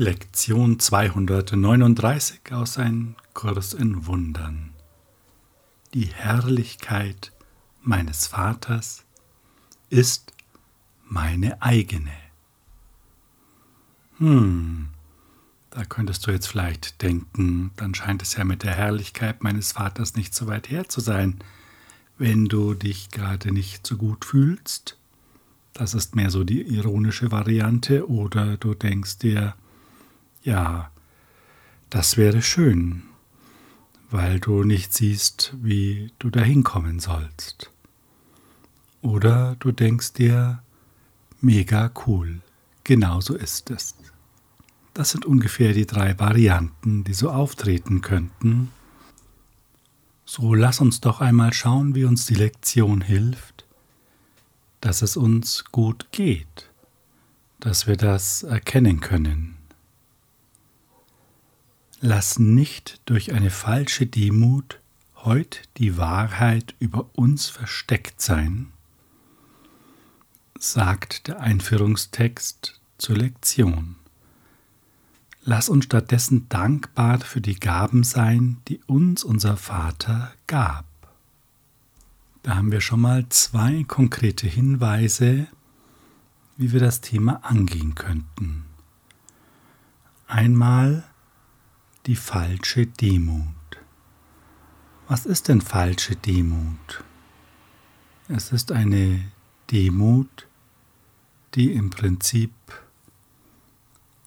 Lektion 239 aus Ein Kurs in Wundern. Die Herrlichkeit meines Vaters ist meine eigene. Hm, da könntest du jetzt vielleicht denken, dann scheint es ja mit der Herrlichkeit meines Vaters nicht so weit her zu sein, wenn du dich gerade nicht so gut fühlst. Das ist mehr so die ironische Variante, oder du denkst dir, ja, das wäre schön, weil du nicht siehst, wie du dahin kommen sollst. Oder du denkst dir, mega cool, genauso ist es. Das sind ungefähr die drei Varianten, die so auftreten könnten. So lass uns doch einmal schauen, wie uns die Lektion hilft, dass es uns gut geht, dass wir das erkennen können. Lass nicht durch eine falsche Demut heut die Wahrheit über uns versteckt sein, sagt der Einführungstext zur Lektion. Lass uns stattdessen dankbar für die Gaben sein, die uns unser Vater gab. Da haben wir schon mal zwei konkrete Hinweise, wie wir das Thema angehen könnten. Einmal die falsche Demut. Was ist denn falsche Demut? Es ist eine Demut, die im Prinzip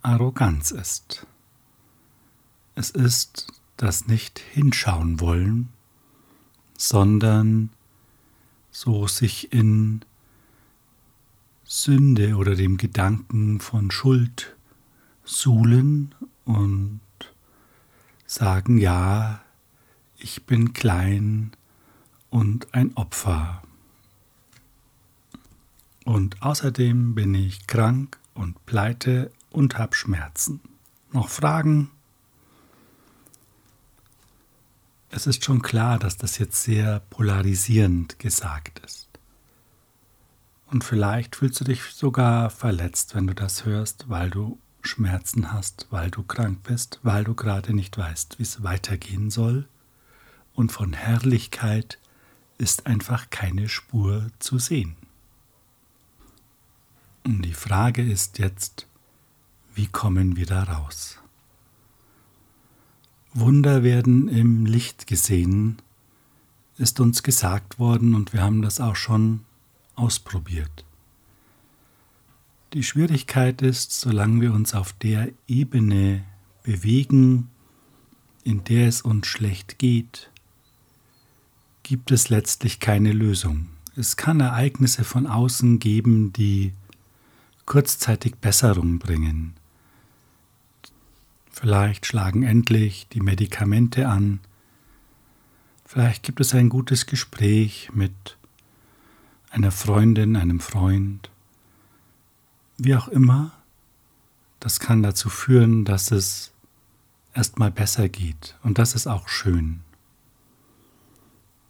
Arroganz ist. Es ist das nicht hinschauen wollen, sondern so sich in Sünde oder dem Gedanken von Schuld suhlen und sagen, ja, ich bin klein und ein Opfer. Und außerdem bin ich krank und pleite und hab Schmerzen. Noch Fragen? Es ist schon klar, dass das jetzt sehr polarisierend gesagt ist. Und vielleicht fühlst du dich sogar verletzt, wenn du das hörst, weil du Schmerzen hast, weil du krank bist, weil du gerade nicht weißt, wie es weitergehen soll. Und von Herrlichkeit ist einfach keine Spur zu sehen. Und die Frage ist jetzt, wie kommen wir da raus? Wunder werden im Licht gesehen, ist uns gesagt worden und wir haben das auch schon ausprobiert. Die Schwierigkeit ist, solange wir uns auf der Ebene bewegen, in der es uns schlecht geht, gibt es letztlich keine Lösung. Es kann Ereignisse von außen geben, die kurzzeitig Besserung bringen. Vielleicht schlagen endlich die Medikamente an. Vielleicht gibt es ein gutes Gespräch mit einer Freundin, einem Freund wie auch immer, das kann dazu führen, dass es erstmal besser geht und das ist auch schön.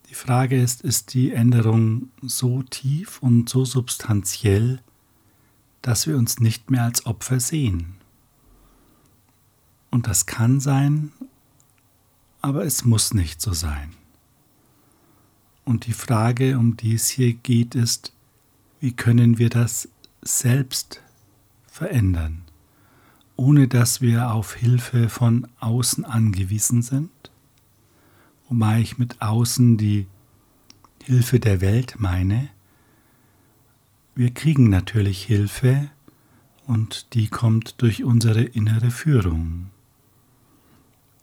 Die Frage ist, ist die Änderung so tief und so substanziell, dass wir uns nicht mehr als Opfer sehen? Und das kann sein, aber es muss nicht so sein. Und die Frage, um die es hier geht, ist, wie können wir das selbst verändern, ohne dass wir auf Hilfe von außen angewiesen sind, wobei ich mit außen die Hilfe der Welt meine. Wir kriegen natürlich Hilfe und die kommt durch unsere innere Führung.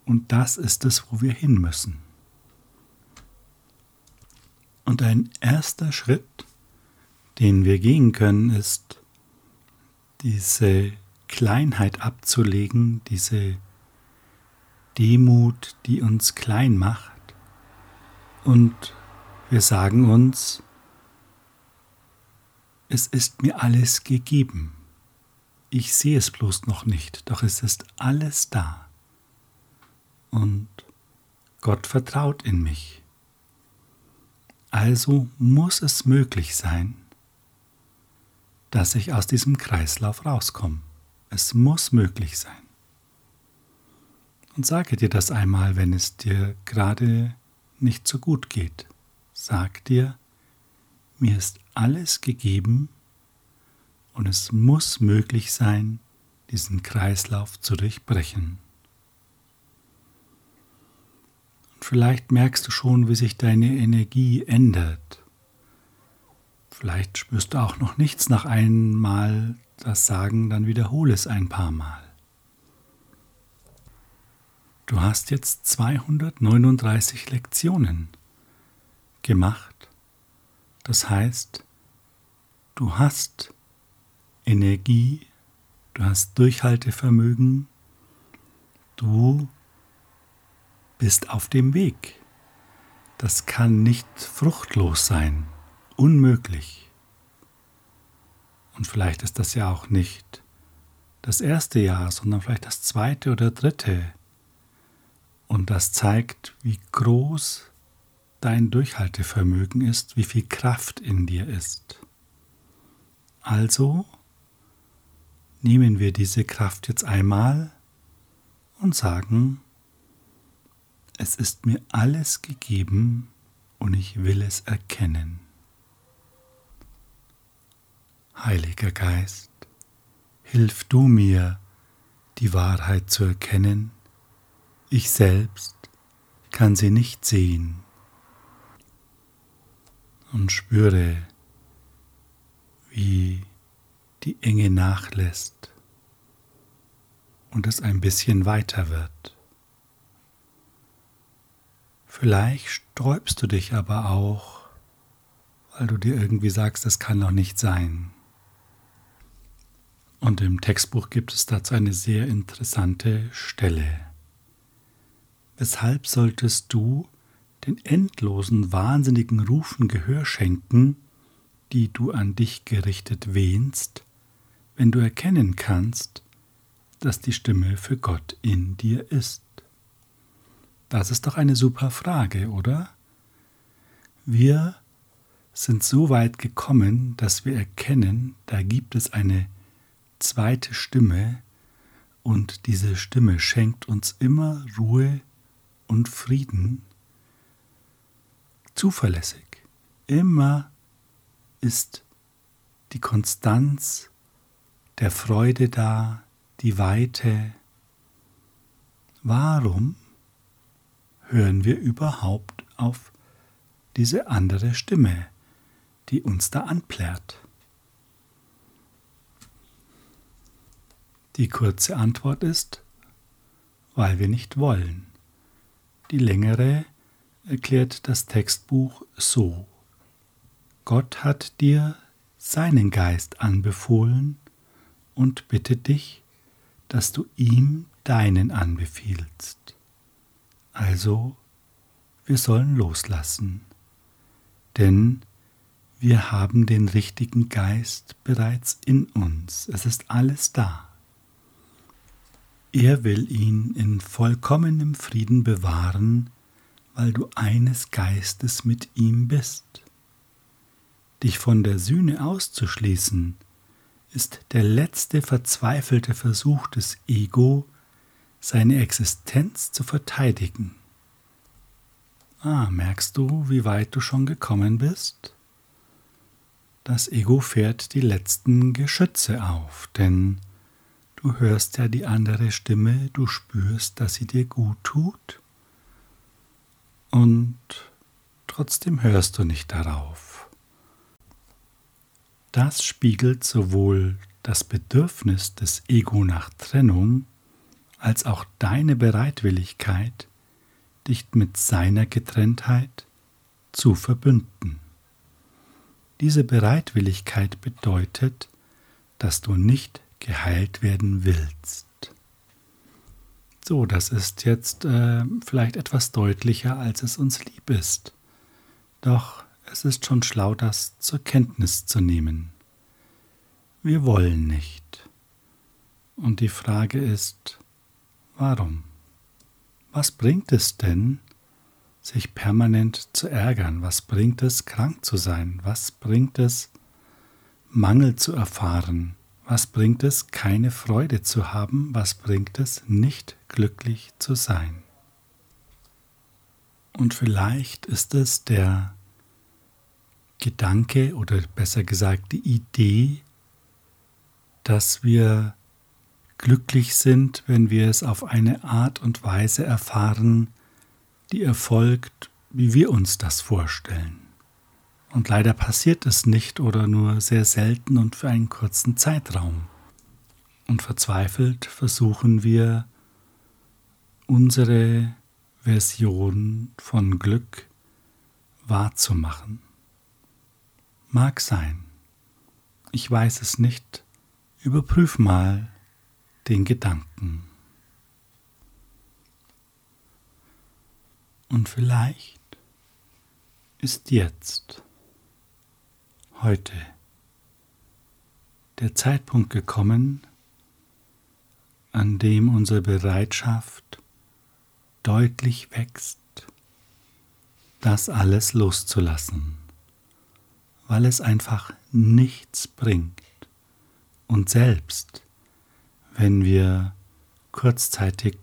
Und das ist es, wo wir hin müssen. Und ein erster Schritt den wir gehen können, ist diese Kleinheit abzulegen, diese Demut, die uns klein macht. Und wir sagen uns, es ist mir alles gegeben. Ich sehe es bloß noch nicht, doch es ist alles da. Und Gott vertraut in mich. Also muss es möglich sein, dass ich aus diesem Kreislauf rauskomme. Es muss möglich sein. Und sage dir das einmal, wenn es dir gerade nicht so gut geht. Sag dir, mir ist alles gegeben und es muss möglich sein, diesen Kreislauf zu durchbrechen. Und vielleicht merkst du schon, wie sich deine Energie ändert. Vielleicht spürst du auch noch nichts nach einmal das Sagen, dann wiederhole es ein paar Mal. Du hast jetzt 239 Lektionen gemacht. Das heißt, du hast Energie, du hast Durchhaltevermögen, du bist auf dem Weg. Das kann nicht fruchtlos sein, unmöglich. Und vielleicht ist das ja auch nicht das erste Jahr, sondern vielleicht das zweite oder dritte. Und das zeigt, wie groß dein Durchhaltevermögen ist, wie viel Kraft in dir ist. Also nehmen wir diese Kraft jetzt einmal und sagen, es ist mir alles gegeben und ich will es erkennen. Heiliger Geist, hilf du mir, die Wahrheit zu erkennen. Ich selbst kann sie nicht sehen. Und spüre, wie die Enge nachlässt und es ein bisschen weiter wird. Vielleicht sträubst du dich aber auch, weil du dir irgendwie sagst, das kann doch nicht sein. Und im Textbuch gibt es dazu eine sehr interessante Stelle. Weshalb solltest du den endlosen, wahnsinnigen Rufen Gehör schenken, die du an dich gerichtet wähnst, wenn du erkennen kannst, dass die Stimme für Gott in dir ist? Das ist doch eine super Frage, oder? Wir sind so weit gekommen, dass wir erkennen, da gibt es eine zweite Stimme und diese Stimme schenkt uns immer Ruhe und Frieden, zuverlässig. Immer ist die Konstanz der Freude da, die Weite. Warum hören wir überhaupt auf diese andere Stimme, die uns da anplärt? Die kurze Antwort ist, weil wir nicht wollen. Die längere erklärt das Textbuch so. Gott hat dir seinen Geist anbefohlen und bittet dich, dass du ihm deinen anbefiehlst. Also, wir sollen loslassen, denn wir haben den richtigen Geist bereits in uns. Es ist alles da. Er will ihn in vollkommenem Frieden bewahren, weil du eines Geistes mit ihm bist. Dich von der Sühne auszuschließen, ist der letzte verzweifelte Versuch des Ego, seine Existenz zu verteidigen. Ah, merkst du, wie weit du schon gekommen bist? Das Ego fährt die letzten Geschütze auf, denn du hörst ja die andere Stimme, du spürst, dass sie dir gut tut, und trotzdem hörst du nicht darauf. Das spiegelt sowohl das Bedürfnis des Ego nach Trennung als auch deine Bereitwilligkeit, dich mit seiner Getrenntheit zu verbünden. Diese Bereitwilligkeit bedeutet, dass du nicht geheilt werden willst. So, das ist jetzt äh, vielleicht etwas deutlicher, als es uns lieb ist. Doch es ist schon schlau, das zur Kenntnis zu nehmen. Wir wollen nicht. Und die Frage ist, warum? Was bringt es denn, sich permanent zu ärgern? Was bringt es, krank zu sein? Was bringt es, Mangel zu erfahren? Was bringt es, keine Freude zu haben? Was bringt es, nicht glücklich zu sein? Und vielleicht ist es der Gedanke oder besser gesagt die Idee, dass wir glücklich sind, wenn wir es auf eine Art und Weise erfahren, die erfolgt, wie wir uns das vorstellen. Und leider passiert es nicht oder nur sehr selten und für einen kurzen Zeitraum. Und verzweifelt versuchen wir, unsere Version von Glück wahrzumachen. Mag sein. Ich weiß es nicht. Überprüf mal den Gedanken. Und vielleicht ist jetzt heute der Zeitpunkt gekommen, an dem unsere Bereitschaft deutlich wächst, das alles loszulassen, weil es einfach nichts bringt. Und selbst wenn wir kurzzeitig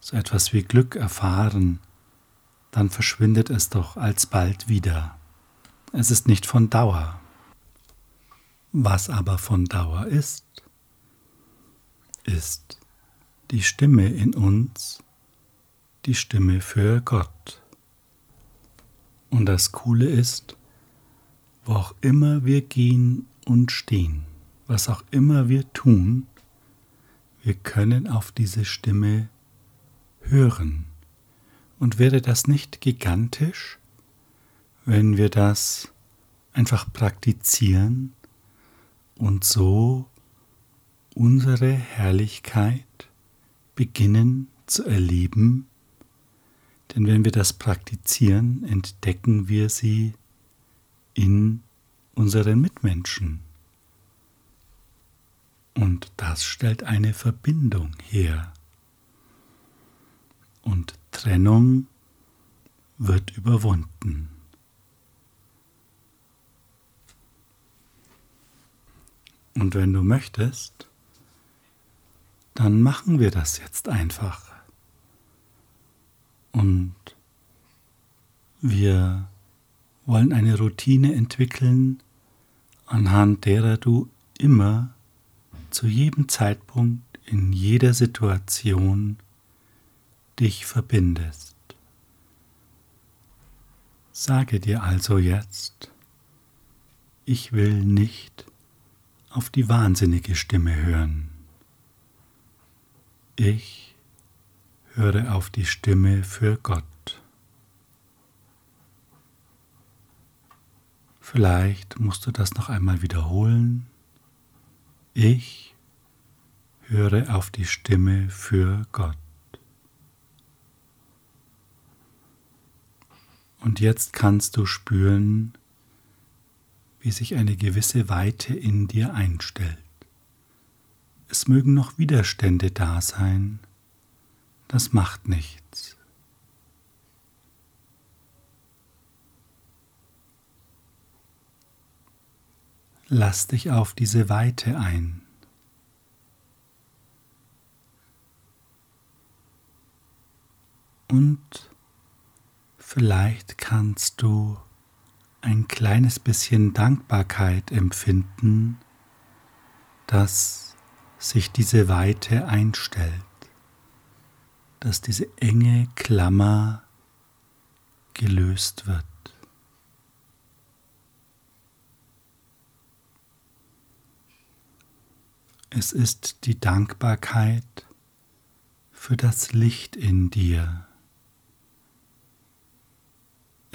so etwas wie Glück erfahren, dann verschwindet es doch alsbald wieder. Es ist nicht von Dauer. Was aber von Dauer ist, ist die Stimme in uns, die Stimme für Gott. Und das Coole ist, wo auch immer wir gehen und stehen, was auch immer wir tun, wir können auf diese Stimme hören. Und wäre das nicht gigantisch, wenn wir das einfach praktizieren und so unsere Herrlichkeit beginnen zu erleben, denn wenn wir das praktizieren, entdecken wir sie in unseren Mitmenschen. Und das stellt eine Verbindung her. Und Trennung wird überwunden. Und wenn du möchtest, dann machen wir das jetzt einfach. Und wir wollen eine Routine entwickeln, anhand derer du immer zu jedem Zeitpunkt in jeder Situation dich verbindest. Sage dir also jetzt, ich will nicht auf die wahnsinnige Stimme hören. Ich höre auf die Stimme für Gott. Vielleicht musst du das noch einmal wiederholen. Ich höre auf die Stimme für Gott. Und jetzt kannst du spüren, wie sich eine gewisse Weite in dir einstellt. Es mögen noch Widerstände da sein, das macht nichts. Lass dich auf diese Weite ein. Und vielleicht kannst du ein kleines bisschen Dankbarkeit empfinden, dass sich diese Weite einstellt, dass diese enge Klammer gelöst wird. Es ist die Dankbarkeit für das Licht in dir.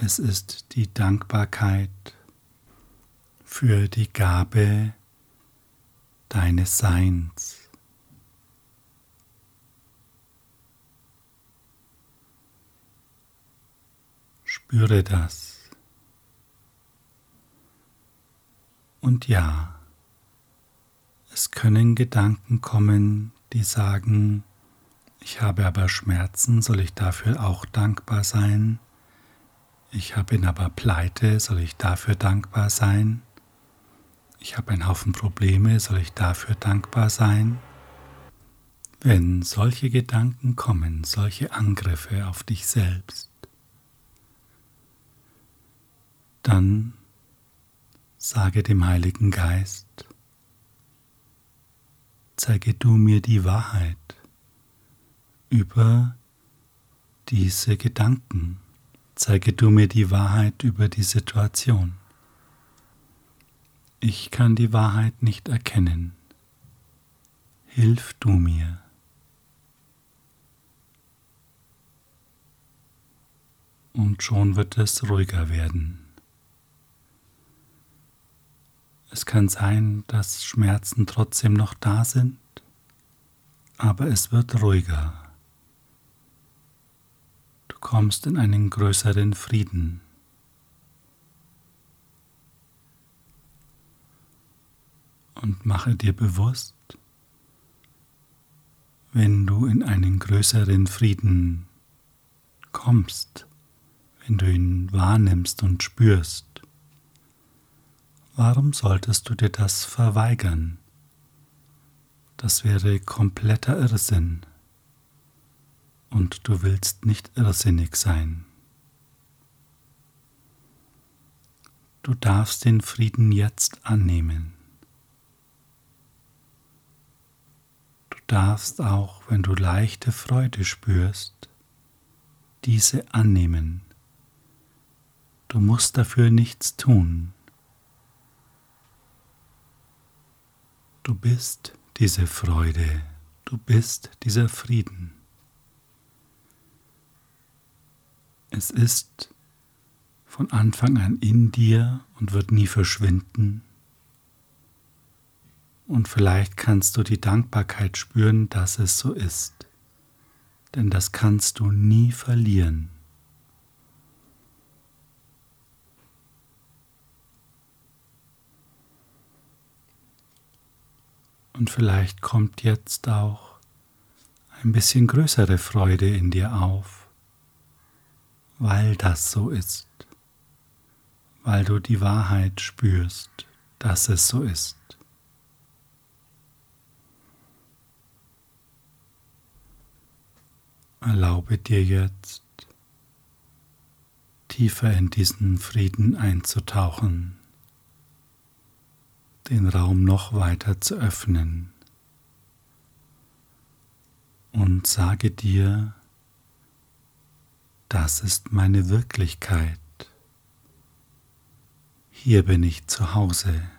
Es ist die Dankbarkeit für die Gabe deines Seins. Spüre das. Und ja, es können Gedanken kommen, die sagen, ich habe aber Schmerzen, soll ich dafür auch dankbar sein? Ich bin aber pleite, soll ich dafür dankbar sein? ich habe einen Haufen Probleme, soll ich dafür dankbar sein? Wenn solche Gedanken kommen, solche Angriffe auf dich selbst, dann sage dem Heiligen Geist, zeige du mir die Wahrheit über diese Gedanken, zeige du mir die Wahrheit über die Situation. Ich kann die Wahrheit nicht erkennen. Hilf du mir. Und schon wird es ruhiger werden. Es kann sein, dass Schmerzen trotzdem noch da sind, aber es wird ruhiger. Kommst in einen größeren Frieden. Und mache dir bewusst, wenn du in einen größeren Frieden kommst, wenn du ihn wahrnimmst und spürst, Warum solltest du dir das verweigern? Das wäre kompletter Irrsinn. Und du willst nicht irrsinnig sein. Du darfst den Frieden jetzt annehmen. Du darfst auch, wenn du leichte Freude spürst, diese annehmen. Du musst dafür nichts tun. Du bist diese Freude, du bist dieser Frieden. Es ist von Anfang an in dir und wird nie verschwinden. Und vielleicht kannst du die Dankbarkeit spüren, dass es so ist, denn das kannst du nie verlieren. Und vielleicht kommt jetzt auch ein bisschen größere Freude in dir auf, weil das so ist, weil du die Wahrheit spürst, dass es so ist. Erlaube dir jetzt tiefer in diesen Frieden einzutauchen den Raum noch weiter zu öffnen und sage dir, das ist meine Wirklichkeit. Hier bin ich zu Hause.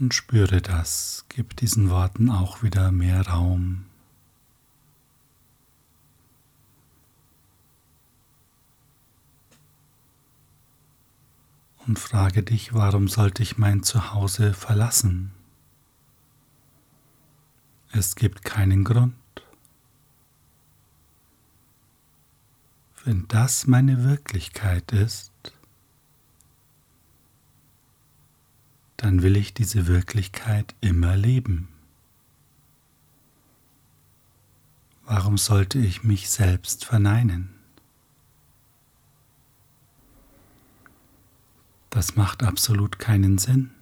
Und spüre das, gib diesen Worten auch wieder mehr Raum. und frage dich, warum sollte ich mein Zuhause verlassen? Es gibt keinen Grund. Wenn das meine Wirklichkeit ist, dann will ich diese Wirklichkeit immer leben. Warum sollte ich mich selbst verneinen? Das macht absolut keinen Sinn.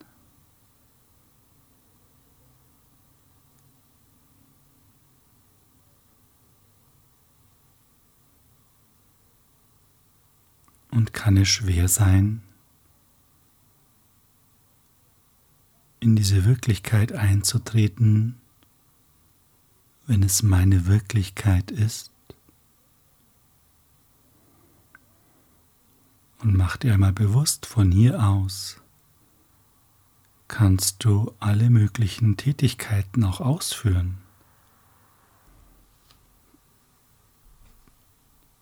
Und kann es schwer sein, in diese Wirklichkeit einzutreten, wenn es meine Wirklichkeit ist? Und mach dir einmal bewusst, von hier aus kannst du alle möglichen Tätigkeiten auch ausführen.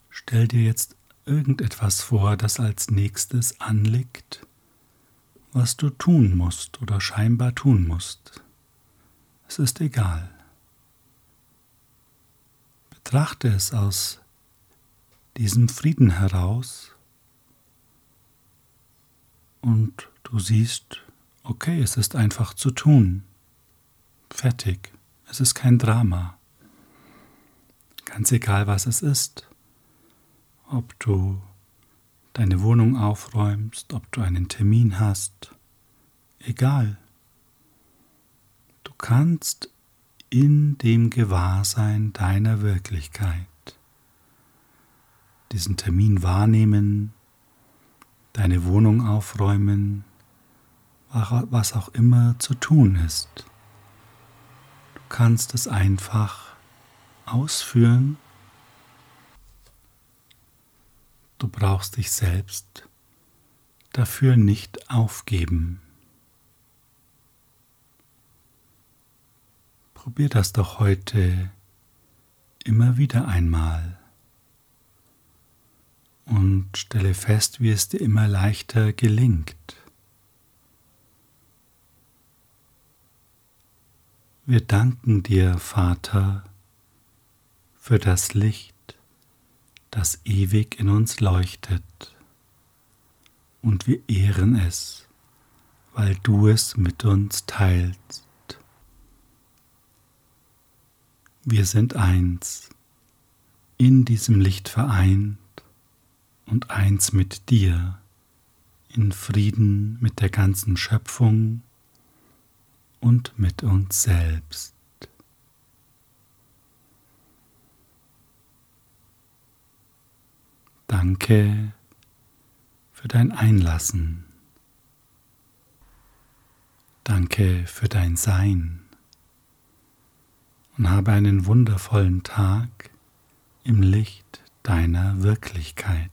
Stell dir jetzt irgendetwas vor, das als nächstes anliegt, was du tun musst oder scheinbar tun musst. Es ist egal. Betrachte es aus diesem Frieden heraus und du siehst, okay, es ist einfach zu tun. Fertig. Es ist kein Drama. Ganz egal, was es ist. Ob du deine Wohnung aufräumst, ob du einen Termin hast, egal. Du kannst in dem Gewahrsein deiner Wirklichkeit diesen Termin wahrnehmen, deine Wohnung aufräumen, was auch immer zu tun ist. Du kannst es einfach ausführen. Du brauchst dich selbst dafür nicht aufgeben. Probier das doch heute immer wieder einmal und stelle fest, wie es dir immer leichter gelingt. Wir danken dir, Vater, für das Licht, das ewig in uns leuchtet, und wir ehren es, weil du es mit uns teilst. Wir sind eins, in diesem Licht vereint, und eins mit dir, in Frieden mit der ganzen Schöpfung und mit uns selbst. Danke für dein Einlassen. Danke für dein Sein. Und habe einen wundervollen Tag im Licht deiner Wirklichkeit.